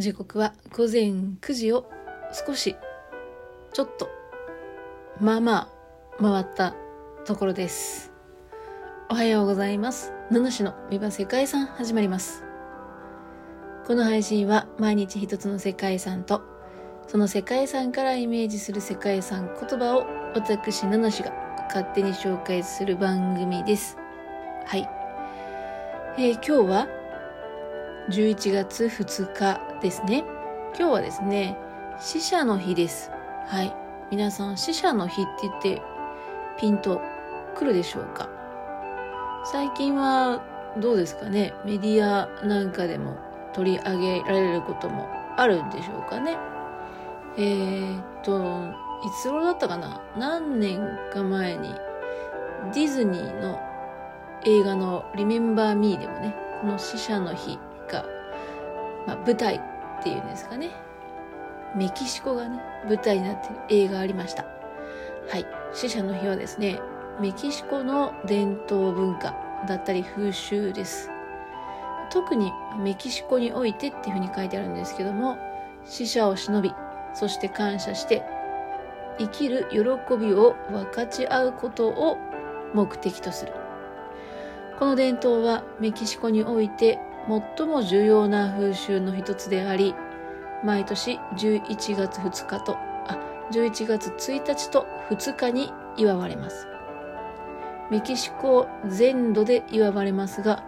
時刻は午前9時を少しちょっとまあまあ回ったところです。おはようございます。七種のビバ世界遺産始まります。この配信は毎日一つの世界遺産とその世界遺産からイメージする世界遺産言葉を私七種が勝手に紹介する番組です。はい。えー、今日は11月2日ですね。今日はですね、死者の日です。はい。皆さん、死者の日って言ってピンとくるでしょうか？最近はどうですかね？メディアなんかでも取り上げられることもあるんでしょうかね？えー、っと、いつ頃だったかな？何年か前にディズニーの映画の「リメンバー・ミー」でもねこの死者の日が、まあ、舞台っていうんですかね。メキシコがね舞台になってる映画ありました。はい。死者の日はですねメキシコの伝統文化だったり風習です。特にメキシコにおいてっていうふうに書いてあるんですけども死者を忍びそして感謝して生きる喜びを分かち合うことを目的とする。この伝統はメキシコにおいて最も重要な風習の一つであり、毎年11月2日と、あ、11月1日と2日に祝われます。メキシコ全土で祝われますが、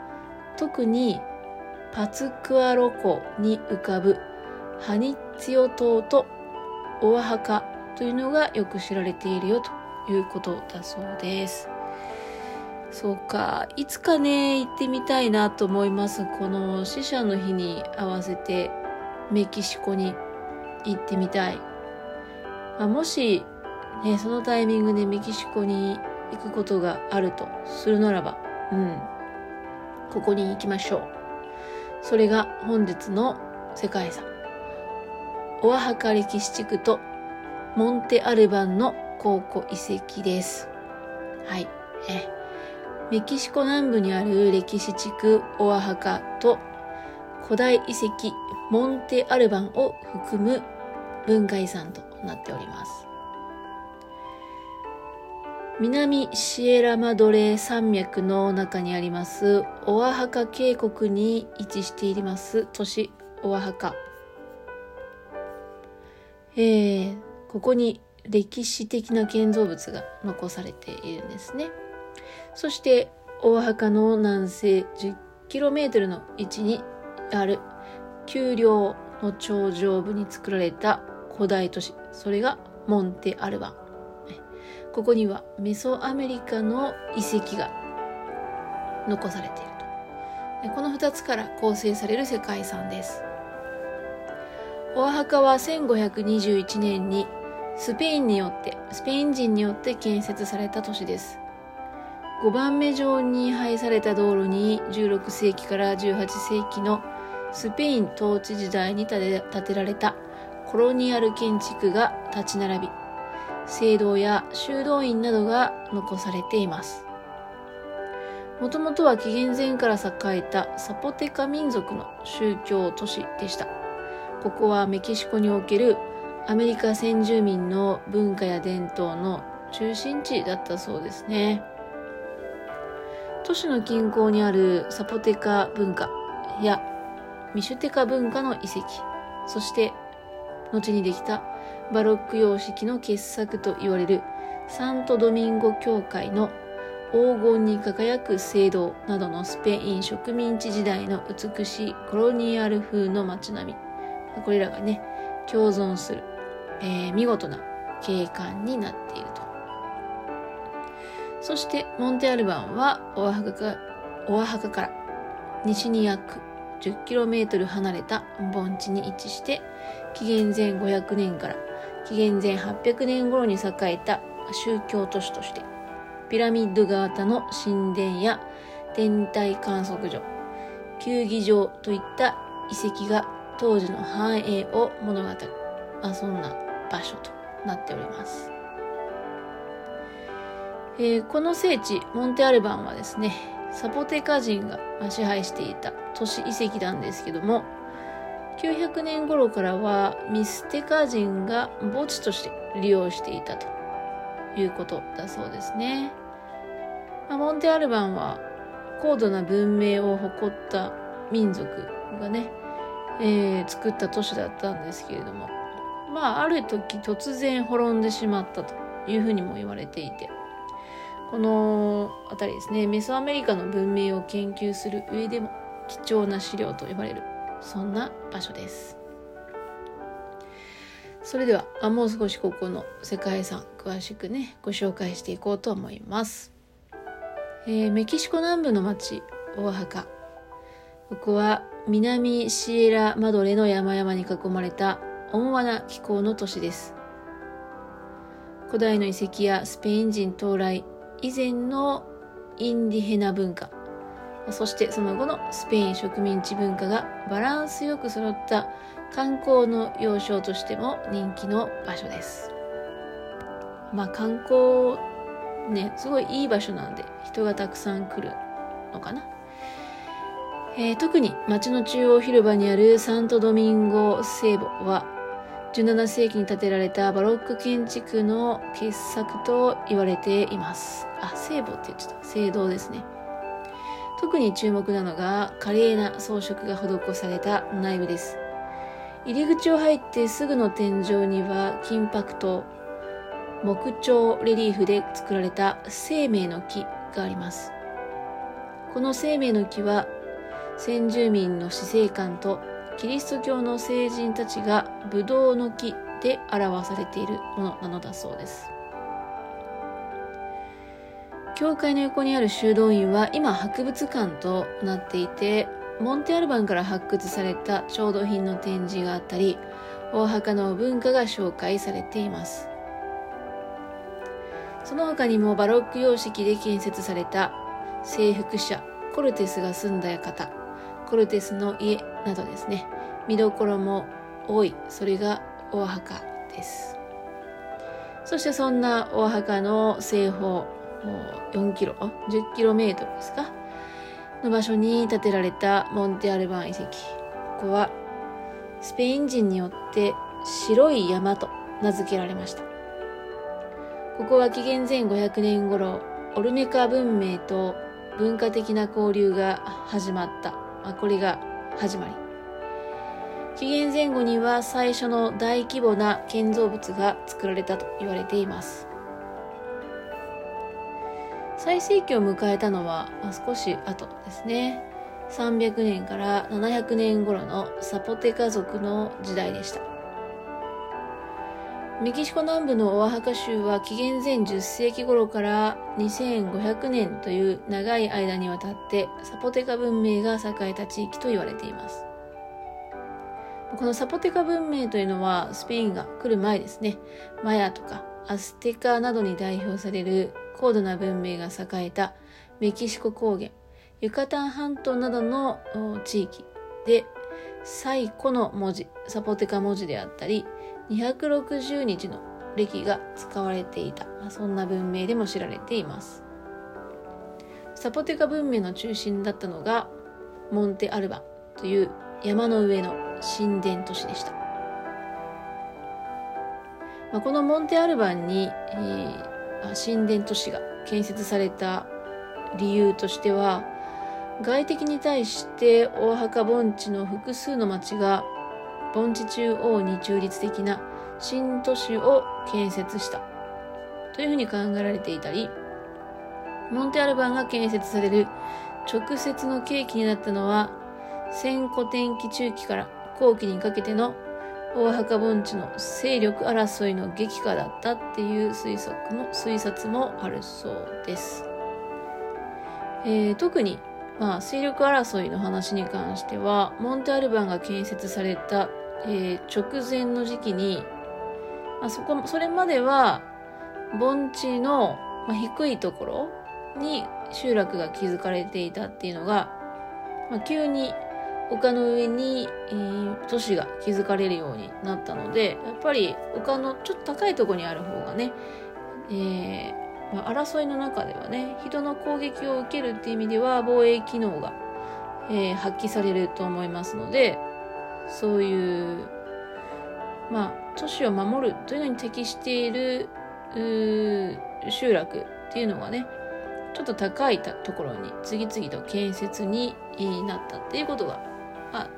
特にパツクアロ湖に浮かぶハニッツィオ島とオアハカというのがよく知られているよということだそうです。そうか。いつかね、行ってみたいなと思います。この死者の日に合わせてメキシコに行ってみたい。まあ、もし、ね、そのタイミングでメキシコに行くことがあるとするならば、うん。ここに行きましょう。それが本日の世界遺産。オアハカ歴史地区とモンテアルバンの考古遺跡です。はい。えメキシコ南部にある歴史地区オアハカと古代遺跡モンテアルバンを含む文化遺産となっております。南シエラマドレー山脈の中にありますオアハカ渓谷に位置しています都市オアハカ。えー、ここに歴史的な建造物が残されているんですね。そして大墓の南西 10km の位置にある丘陵の頂上部に作られた古代都市。それがモンテ・アルバンここにはメソアメリカの遺跡が残されていると。この2つから構成される世界遺産です。オアハカは1521年にスペインによってスペイン人によって建設された都市です。5番目上に配された道路に16世紀から18世紀のスペイン統治時代に建てられたコロニアル建築が立ち並び、聖堂や修道院などが残されています。もともとは紀元前から栄えたサポテカ民族の宗教都市でした。ここはメキシコにおけるアメリカ先住民の文化や伝統の中心地だったそうですね。都市の近郊にあるサポテカ文化やミシュテカ文化の遺跡、そして後にできたバロック様式の傑作と言われるサントドミンゴ教会の黄金に輝く聖堂などのスペイン植民地時代の美しいコロニアル風の街並み。これらがね、共存する、えー、見事な景観になっている。そしてモンテアルバンはオアハカかオアハカから西に約 10km 離れた盆地に位置して紀元前500年から紀元前800年頃に栄えた宗教都市としてピラミッド型の神殿や天体観測所球技場といった遺跡が当時の繁栄を物語る、まあ、そんな場所となっております。えー、この聖地、モンテアルバンはですね、サポテカ人が支配していた都市遺跡なんですけども、900年頃からはミステカ人が墓地として利用していたということだそうですね。まあ、モンテアルバンは高度な文明を誇った民族がね、えー、作った都市だったんですけれども、まあ、ある時突然滅んでしまったというふうにも言われていて、この辺りですね、メソアメリカの文明を研究する上でも貴重な資料と呼ばれる、そんな場所です。それではあ、もう少しここの世界遺産詳しくね、ご紹介していこうと思います。えー、メキシコ南部の町、オアハカ。ここは南シエラマドレの山々に囲まれた温和な気候の都市です。古代の遺跡やスペイン人到来以前のインディヘナ文化、そしてその後のスペイン植民地文化がバランスよく揃った観光の要衝としても人気の場所です。まあ観光ね、すごいいい場所なんで人がたくさん来るのかな。えー、特に街の中央広場にあるサントドミンゴ聖母は17世紀に建てられたバロック建築の傑作と言われています。あ、聖母って言っちゃった。聖堂ですね。特に注目なのが華麗な装飾が施された内部です。入り口を入ってすぐの天井には金箔と木彫レリーフで作られた生命の木があります。この生命の木は先住民の死生観とキリスト教の聖人たちがブドウの木で表されているものなのだそうです。教会の横にある修道院は今博物館となっていてモンテアルバンから発掘された調度品の展示があったり、大墓の文化が紹介されています。その他にもバロック様式で建設された征服者コルテスが住んだ館、コルテスの家などですね、見どころも多い、それが大墓です。そしてそんな大墓の西方4キロ、10キロメートルですか？の場所に建てられたモンテアルバン遺跡。ここはスペイン人によって白い山と名付けられました。ここは紀元前500年頃、オルメカ文明と文化的な交流が始まった。まあ、これが始まり。紀元前後には最初の大規模な建造物が作られたと言われています。最盛期を迎えたのは、少し後ですね。300年から700年頃のサポテカ族の時代でした。メキシコ南部のオアハカ州は紀元前10世紀頃から2500年という長い間にわたってサポテカ文明が栄えた地域と言われています。このサポテカ文明というのはスペインが来る前ですね。マヤとかアステカなどに代表される高度な文明が栄えたメキシコ高原、ユカタン半島などの地域で最古の文字、サポテカ文字であったり、260日の歴が使われていた、そんな文明でも知られています。サポテカ文明の中心だったのがモンテアルバという山の上の神殿都市でした。まあ、このモンテアルバンに、えー、神殿都市が建設された理由としては外敵に対して大墓盆地の複数の町が盆地中央に中立的な新都市を建設したというふうに考えられていたりモンテアルバンが建設される直接の契機になったのは戦古天気中期から後期にかけての大墓盆地の勢力争いの激化だったっていう推測も推察もあるそうです。えー、特に、まあ、勢力争いの話に関してはモンテアルバンが建設された、えー、直前の時期に、まあ、そこそれまでは盆地の、まあ、低いところに集落が築かれていたっていうのが、まあ、急に丘の上に、えー、都市が築かれるようになったので、やっぱり丘のちょっと高いところにある方がね、えー、ま、争いの中ではね、人の攻撃を受けるっていう意味では防衛機能が、えー、発揮されると思いますので、そういうまあ都市を守るというのに適している集落っていうのがねちょっと高いところに次々と建設になったっていうことが、まあ、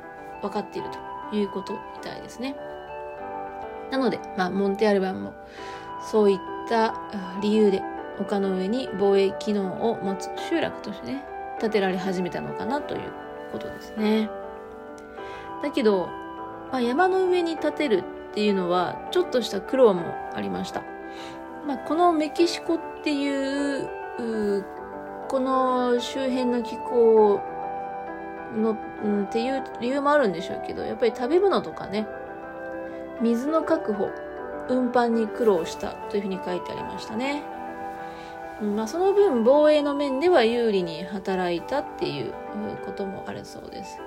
分かっているということみたいですね。なので、まあ、モンテアルバンもそういった理由で丘の上に防衛機能を持つ集落としてね建てられ始めたのかなということですね。だけど、まあ、山の上に建てるっていうのはちょっとした苦労もありました。まあ、このメキシコっていうこの周辺の気候の、うん、っていう理由もあるんでしょうけどやっぱり食べ物とかね水の確保運搬に苦労したというふうに書いてありましたね、まあ、その分防衛の面では有利に働いたっていうこともあるそうです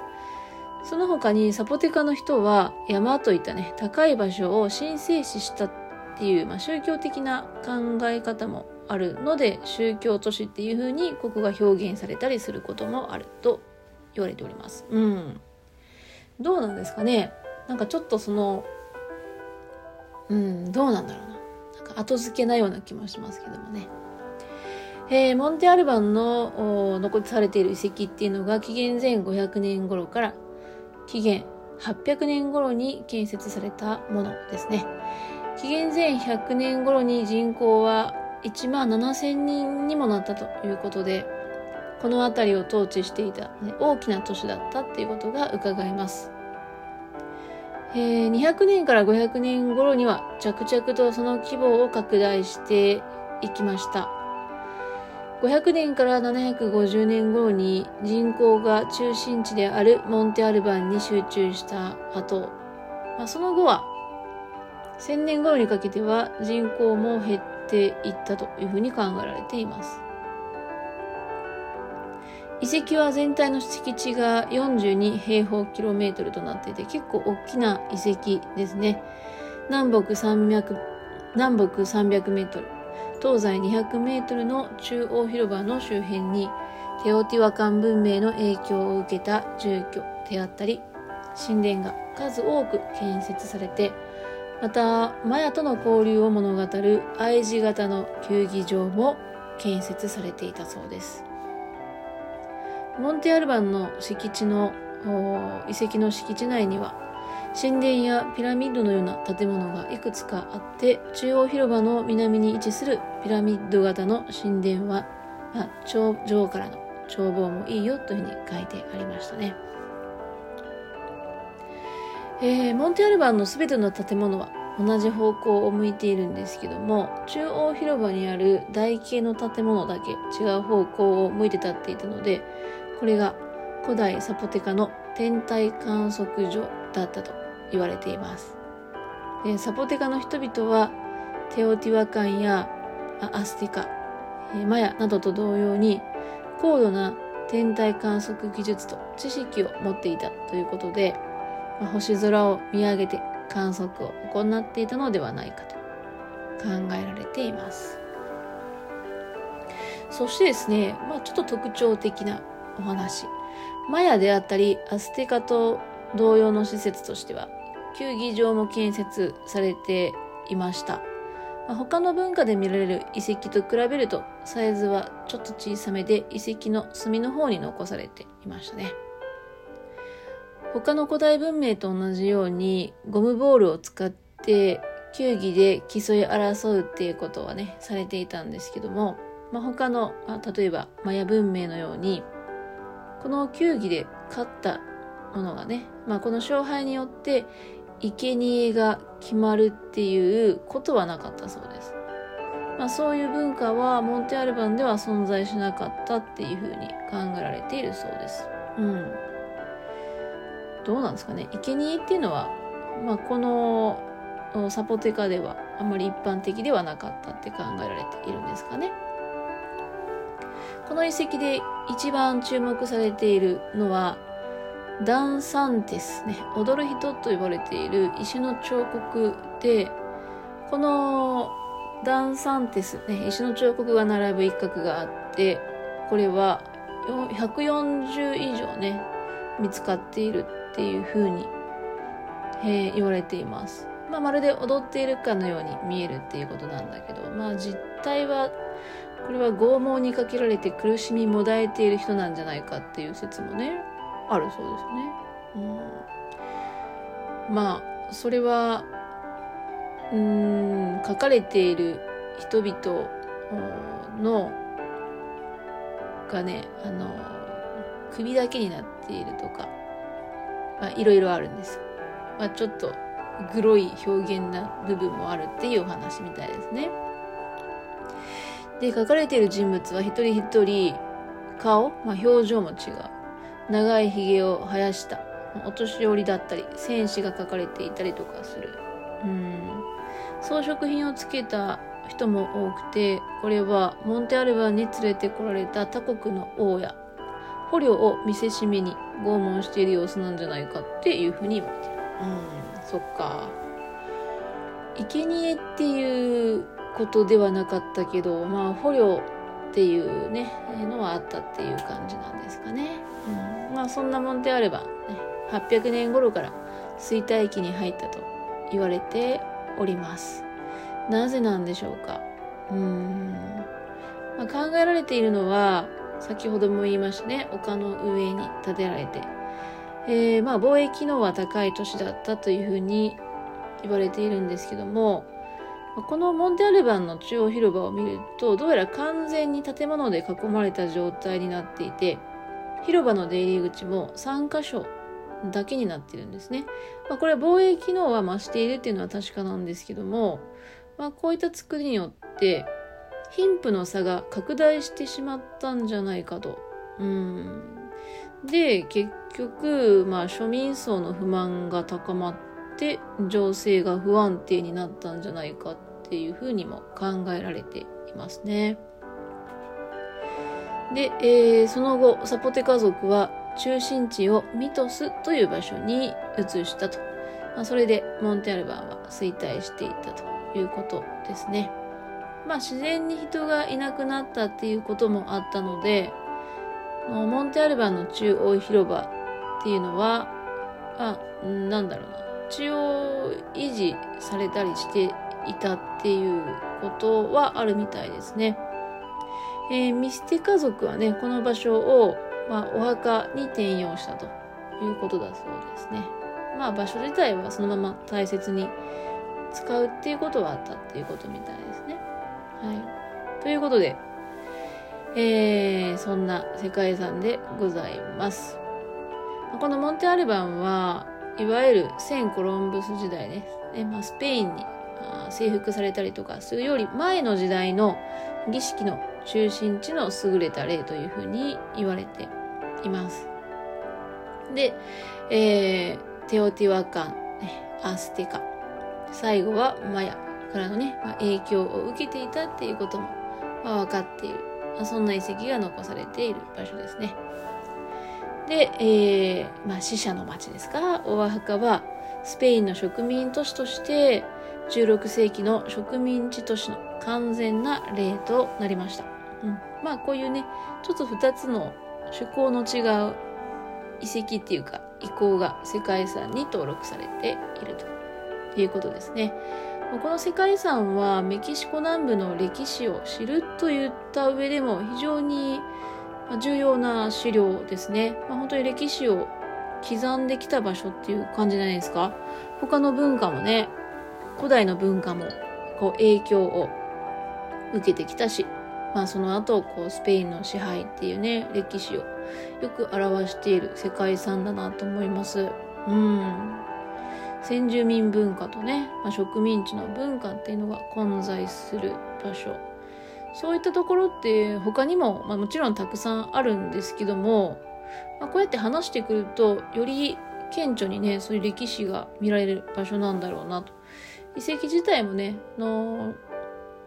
その他にサポテカの人は山といったね高い場所を神聖視したっていう、まあ、宗教的な考え方もあるので宗教都市っていう風にここが表現されたりすることもあると言われております。うん。どうなんですかね？なんかちょっとその、うん、どうなんだろうな。なんか後付けなような気もしますけどもね。えー、モンテアルバンの残されている遺跡っていうのが紀元前500年頃から紀元800年頃に建設されたものですね。紀元前100年頃に人口は1万7000人にもなったということで、この辺りを統治していた、ね、大きな都市だったっていうことが伺えます。えー、200年から500年頃には着々とその規模を拡大していきました。500年から750年頃に人口が中心地であるモンテアルバンに集中した後、まあ、その後は1000年頃にかけては人口も減っていったというふうに考えられています。遺跡は全体の敷地が42平方キロメートルとなっていて結構大きな遺跡ですね。南北300、南北300メートル、東西200メートルの中央広場の周辺にテオティワカン文明の影響を受けた住居であったり、神殿が数多く建設されて、また、マヤとの交流を物語る I 字型の球技場も建設されていたそうです。モンテアルバンの敷地の遺跡の敷地内には神殿やピラミッドのような建物がいくつかあって中央広場の南に位置するピラミッド型の神殿は、まあ、頂上からの眺望もいいよというふうに書いてありましたね。えー、モンテアルバンのすべての建物は同じ方向を向いているんですけども中央広場にある台形の建物だけ違う方向を向いて立っていたのでこれが古代サポテカの天体観測所だったと言われていますでサポテカの人々はテオティワカンやアスティカマヤなどと同様に高度な天体観測技術と知識を持っていたということでまあ、星空を見上げて観測を行っていたのではないかと考えられています。そしてですね、まあ、ちょっと特徴的なお話。マヤであったり、アステカと同様の施設としては、球技場も建設されていました。まあ、他の文化で見られる遺跡と比べると、サイズはちょっと小さめで遺跡の隅の方に残されていましたね。他の古代文明と同じようにゴムボールを使って球技で競い争うっていうことはねされていたんですけども、まあ、他の、まあ、例えばマヤ文明のようにこの球技で勝ったものがね、まあ、この勝敗によって生贄が決まるっていうことはなかったそうです。まあ、そういう文化はモンテアルバンでは存在しなかったっていうふうに考えられているそうです。うん。どうなんですかね生贄っていうのは、まあ、このサポテカではあまり一般的ではなかったって考えられているんですかね。この遺跡で一番注目されているのはダンサンテスね踊る人と呼ばれている石の彫刻でこのダンサンテス、ね、石の彫刻が並ぶ一角があってこれは140以上ね見つかっているっていうふうにえー、言われています。まあ、まるで踊っているかのように見えるっていうことなんだけど、まあ、実態はこれは拷問にかけられて苦しみもだえている人なんじゃないかっていう説もねあるそうですね。うん、まあそれはうん書かれている人々のがねあの首だけになっているとか、まあ、いろいろあるんです。まあ、ちょっとグロい表現な部分もあるっていうお話みたいですね。で書かれている人物は一人一人顔、まあ、表情も違う長いひげを生やしたお年寄りだったり戦士が書かれていたりとかする。うん。装飾品をつけた人も多くてこれはモンテアルバンに連れてこられた他国の王や捕虜を見せしめに拷問している様子なんじゃないかっていうふうに言われてる。うん。そっか。生贄っていうことではなかったけどまあ捕虜っていうねのはあったっていう感じなんですかね、うん、まあそんなモンテアルバン、ね、800年頃から衰退期に入ったと言われております。なぜなんでしょうか。うん、まあ、考えられているのは先ほども言いましたね丘の上に建てられて、えー、まあ防衛機能は高い都市だったというふうに言われているんですけどもこのモンテアルバンの中央広場を見るとどうやら完全に建物で囲まれた状態になっていて広場の出入り口も3箇所だけになっているんですね。まあ、これは防衛機能は増しているっていうのは確かなんですけども、まあ、こういった作りによって貧富の差が拡大してしまったんじゃないかと。うんで結局、まあ、庶民層の不満が高まって情勢が不安定になったんじゃないかっていうふうにも考えられていますね。で、えー、その後サポテ家族は中心地をミトスという場所に移したと。まあ、それでモンテアルバンは衰退していったということですね。まあ自然に人がいなくなったっていうこともあったので、モンテアルバンの中央広場っていうのは、あ、なんだろうな、中央維持されたりしていたっていうことはあるみたいですね。えー、ミステ家族はね、この場所を、まあ、お墓に転用したということだそうですね。まあ場所自体はそのまま大切に使うっていうことはあったっていうことみたいですね。はい。ということで、えー、そんな世界遺産でございます。このモンテアルバンはいわゆる聖コロンブス時代ね、まあ、スペインに征服されたりとかするより前の時代の儀式の中心地の優れた例というふうに言われています。で、えー、テオティワカン、アステカ、最後はマヤからのね、まあ、影響を受けていたっていうことも、まあ、分かっている。まあ、そんな遺跡が残されている場所ですね。で、えー、まあ、死者の町ですか、オアハカはスペインの植民都市として16世紀の植民地都市の完全な例となりました。うん、まあこういうね、ちょっと2つの趣向の違う遺跡っていうか遺構が世界遺産に登録されているということですね。この世界遺産はメキシコ南部の歴史を知るといった上でも非常に重要な資料ですね。まあ、本当に歴史を刻んできた場所っていう感じじゃないですか。他の文化もね、古代の文化もこう影響を受けてきたし、まあその後こうスペインの支配っていうね、歴史をよく表している世界遺産だなと思います。うん。先住民文化とね、まあ、植民地の文化っていうのが混在する場所。そういったところって他にも、まあ、もちろんたくさんあるんですけども、まあ、こうやって話してくるとより顕著にねそういう歴史が見られる場所なんだろうなと遺跡自体もねの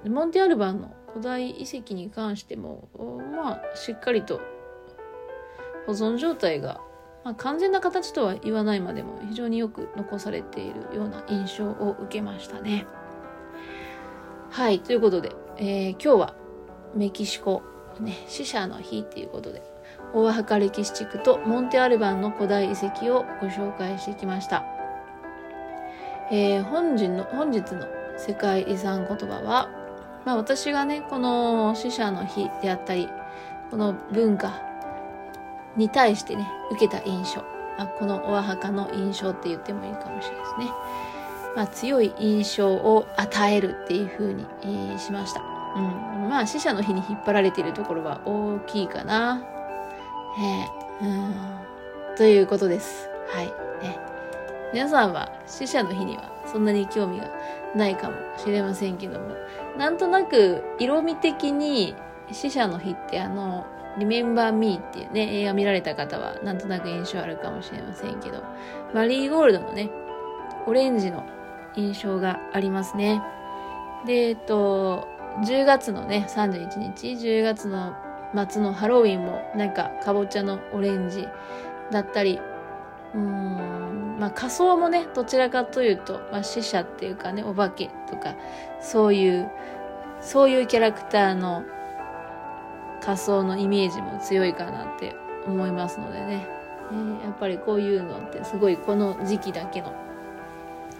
モンテアルバンの古代遺跡に関してもまあしっかりと保存状態が、まあ、完全な形とは言わないまでも非常によく残されているような印象を受けましたね。はいということで、えー、今日はメキシコ、ね、死者の日っていうことでオアハカ歴史地区とモンテアルバンの古代遺跡をご紹介してきました。えー、本日の本日の世界遺産言葉は、まあ、私がねこの死者の日であったりこの文化に対してね受けた印象、まあ、このお墓の印象って言ってもいいかもしれないですね、まあ、強い印象を与えるっていう風に、えー、しました、うん、まあ死者の日に引っ張られているところは大きいかな。えー、うん。ということです。はい。ね。皆さんは死者の日にはそんなに興味がないかもしれませんけどもなんとなく色味的に死者の日ってあのリメンバー・ミーっていうね、映画見られた方はなんとなく印象あるかもしれませんけど、マリーゴールドのね、オレンジの印象がありますね。で、えっと、10月のね、31日、10月の末のハロウィンもなんかかぼちゃのオレンジだったり、うーん、まあ仮装もね、どちらかというと、まあ死者っていうかね、お化けとか、そういう、そういうキャラクターの仮想のイメージも強いかなって思いますのでね、えー、やっぱりこういうのってすごいこの時期だけの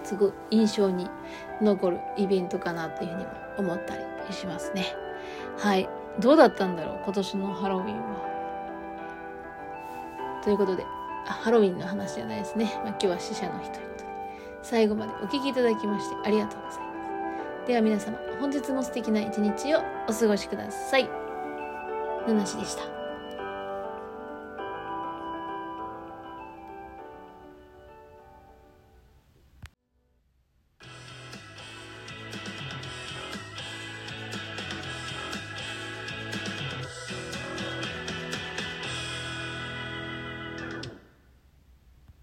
すごい印象に残るイベントかなっていうふうにも思ったりしますね。はい。どうだったんだろう今年のハロウィンは。ということでハロウィンの話じゃないですね、まあ、今日は死者の日ということで最後までお聴きいただきましてありがとうございますでは皆様本日も素敵な一日をお過ごしください。七しでした。